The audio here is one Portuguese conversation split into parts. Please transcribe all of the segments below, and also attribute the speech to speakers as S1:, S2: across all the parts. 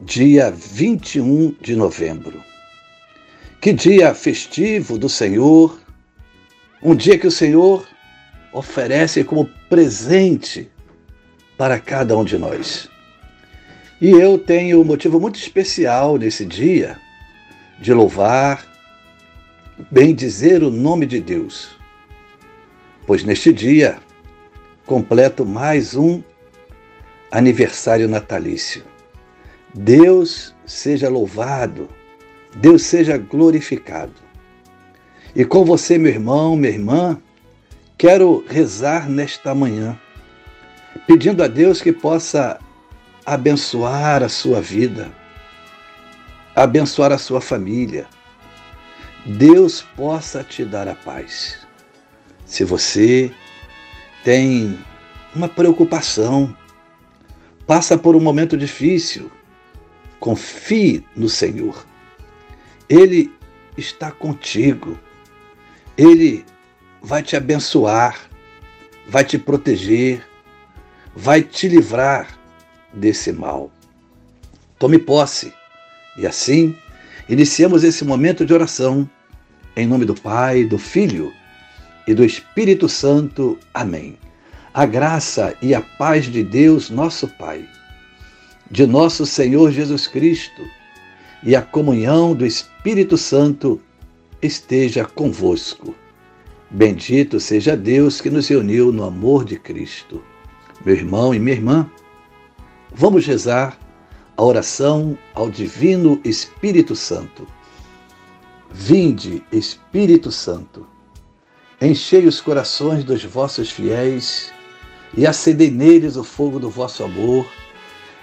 S1: dia 21 de novembro. Que dia festivo do Senhor, um dia que o Senhor oferece como presente para cada um de nós. E eu tenho um motivo muito especial nesse dia de louvar, bem dizer o nome de Deus, pois neste dia completo mais um aniversário natalício. Deus seja louvado, Deus seja glorificado. E com você, meu irmão, minha irmã, quero rezar nesta manhã, pedindo a Deus que possa abençoar a sua vida, abençoar a sua família. Deus possa te dar a paz. Se você tem uma preocupação, passa por um momento difícil, Confie no Senhor. Ele está contigo. Ele vai te abençoar, vai te proteger, vai te livrar desse mal. Tome posse. E assim, iniciamos esse momento de oração. Em nome do Pai, do Filho e do Espírito Santo. Amém. A graça e a paz de Deus, nosso Pai de nosso Senhor Jesus Cristo e a comunhão do Espírito Santo esteja convosco. Bendito seja Deus que nos reuniu no amor de Cristo. Meu irmão e minha irmã, vamos rezar a oração ao Divino Espírito Santo. Vinde, Espírito Santo, enchei os corações dos vossos fiéis e acendei neles o fogo do vosso amor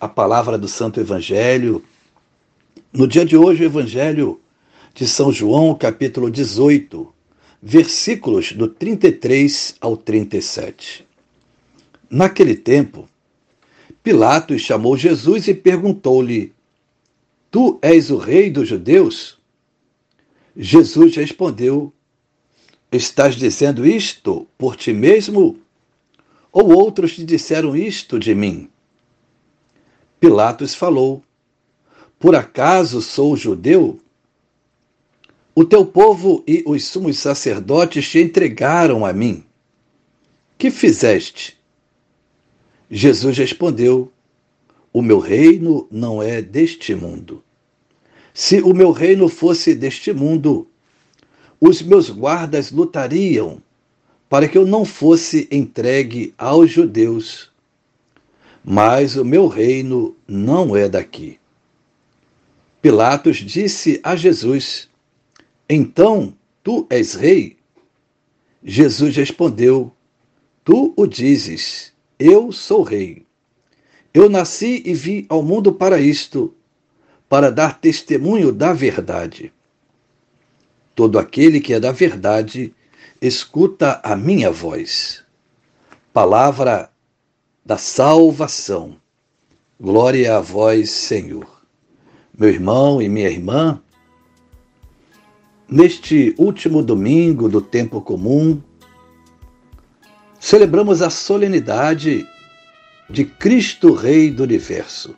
S1: a palavra do Santo Evangelho. No dia de hoje, o Evangelho de São João, capítulo 18, versículos do 33 ao 37. Naquele tempo, Pilatos chamou Jesus e perguntou-lhe: Tu és o rei dos judeus? Jesus respondeu: Estás dizendo isto por ti mesmo? Ou outros te disseram isto de mim? Pilatos falou: Por acaso sou judeu? O teu povo e os sumos sacerdotes te entregaram a mim. Que fizeste? Jesus respondeu: O meu reino não é deste mundo. Se o meu reino fosse deste mundo, os meus guardas lutariam para que eu não fosse entregue aos judeus mas o meu reino não é daqui. Pilatos disse a Jesus: Então tu és rei? Jesus respondeu: Tu o dizes, eu sou rei. Eu nasci e vim ao mundo para isto, para dar testemunho da verdade. Todo aquele que é da verdade escuta a minha voz. Palavra da salvação. Glória a vós, Senhor. Meu irmão e minha irmã, neste último domingo do tempo comum, celebramos a solenidade de Cristo Rei do Universo.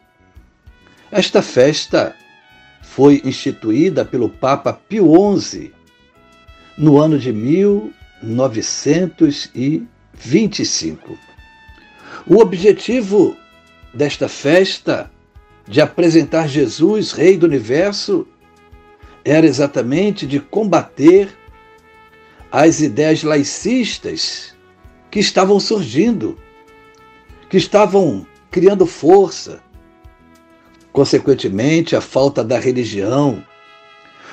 S1: Esta festa foi instituída pelo Papa Pio XI no ano de 1925. O objetivo desta festa de apresentar Jesus, Rei do universo, era exatamente de combater as ideias laicistas que estavam surgindo, que estavam criando força. Consequentemente, a falta da religião,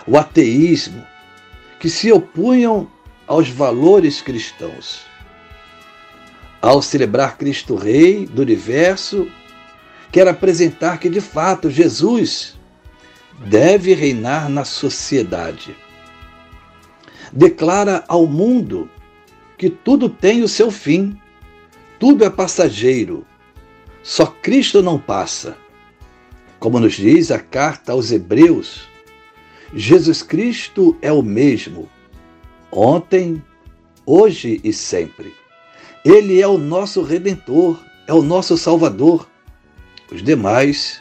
S1: o ateísmo, que se opunham aos valores cristãos. Ao celebrar Cristo Rei do universo, quer apresentar que de fato Jesus deve reinar na sociedade. Declara ao mundo que tudo tem o seu fim, tudo é passageiro, só Cristo não passa. Como nos diz a carta aos Hebreus, Jesus Cristo é o mesmo, ontem, hoje e sempre. Ele é o nosso redentor, é o nosso salvador. Os demais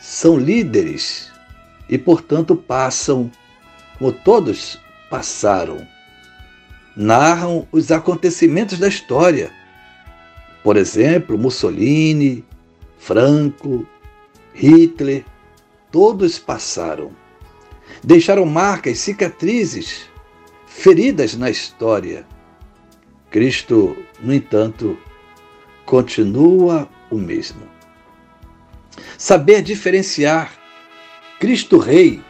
S1: são líderes e, portanto, passam como todos passaram. Narram os acontecimentos da história. Por exemplo, Mussolini, Franco, Hitler, todos passaram. Deixaram marcas, cicatrizes, feridas na história. Cristo, no entanto, continua o mesmo. Saber diferenciar Cristo Rei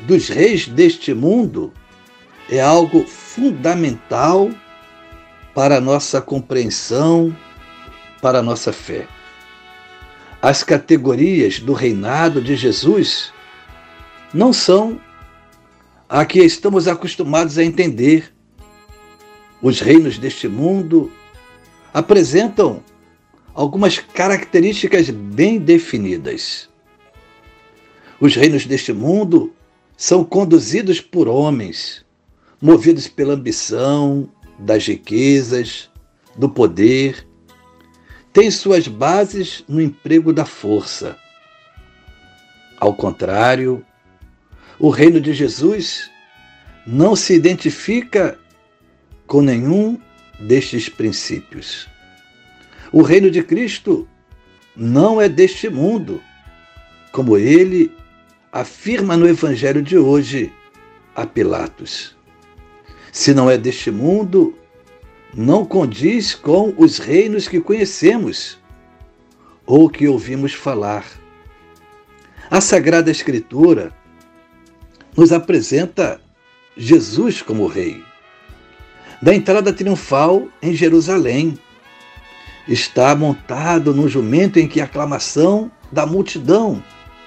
S1: dos reis deste mundo é algo fundamental para a nossa compreensão, para a nossa fé. As categorias do reinado de Jesus não são a que estamos acostumados a entender. Os reinos deste mundo apresentam algumas características bem definidas. Os reinos deste mundo são conduzidos por homens, movidos pela ambição, das riquezas, do poder, têm suas bases no emprego da força. Ao contrário, o reino de Jesus não se identifica com nenhum destes princípios. O reino de Cristo não é deste mundo, como ele afirma no Evangelho de hoje a Pilatos. Se não é deste mundo, não condiz com os reinos que conhecemos ou que ouvimos falar. A Sagrada Escritura nos apresenta Jesus como Rei. Da entrada triunfal em Jerusalém, está montado num jumento em que a aclamação da multidão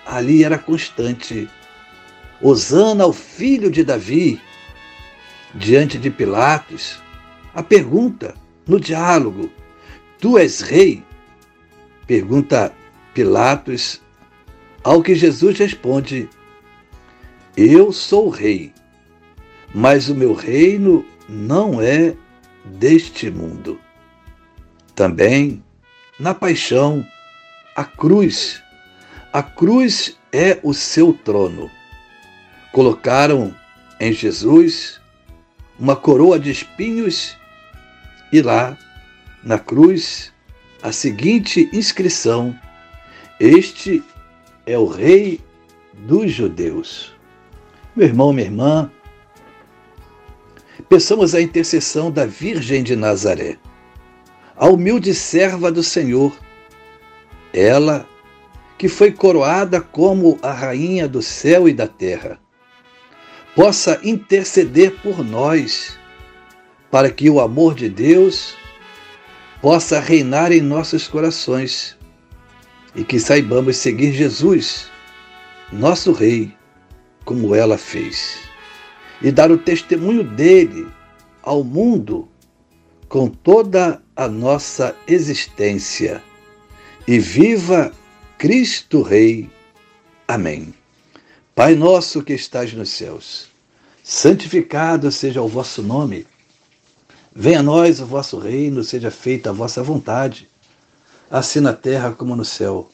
S1: ali era constante. Osana ao filho de Davi. Diante de Pilatos, a pergunta no diálogo: Tu és rei? Pergunta Pilatos, ao que Jesus responde: Eu sou rei, mas o meu reino não é deste mundo. Também, na paixão, a cruz. A cruz é o seu trono. Colocaram em Jesus uma coroa de espinhos e lá, na cruz, a seguinte inscrição: Este é o Rei dos Judeus. Meu irmão, minha irmã, peçamos a intercessão da Virgem de Nazaré a humilde serva do Senhor, ela que foi coroada como a rainha do céu e da terra, possa interceder por nós, para que o amor de Deus possa reinar em nossos corações e que saibamos seguir Jesus, nosso Rei, como ela fez, e dar o testemunho dele ao mundo com toda a nossa existência. E viva Cristo Rei. Amém. Pai nosso que estás nos céus, santificado seja o vosso nome. Venha a nós o vosso reino, seja feita a vossa vontade, assim na terra como no céu.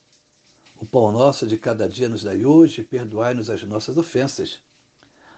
S1: O pão nosso de cada dia nos dai hoje, perdoai-nos as nossas ofensas,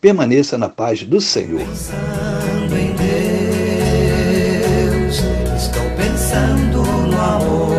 S1: Permaneça na paz do Senhor.
S2: Pensando em Deus, estou pensando no amor.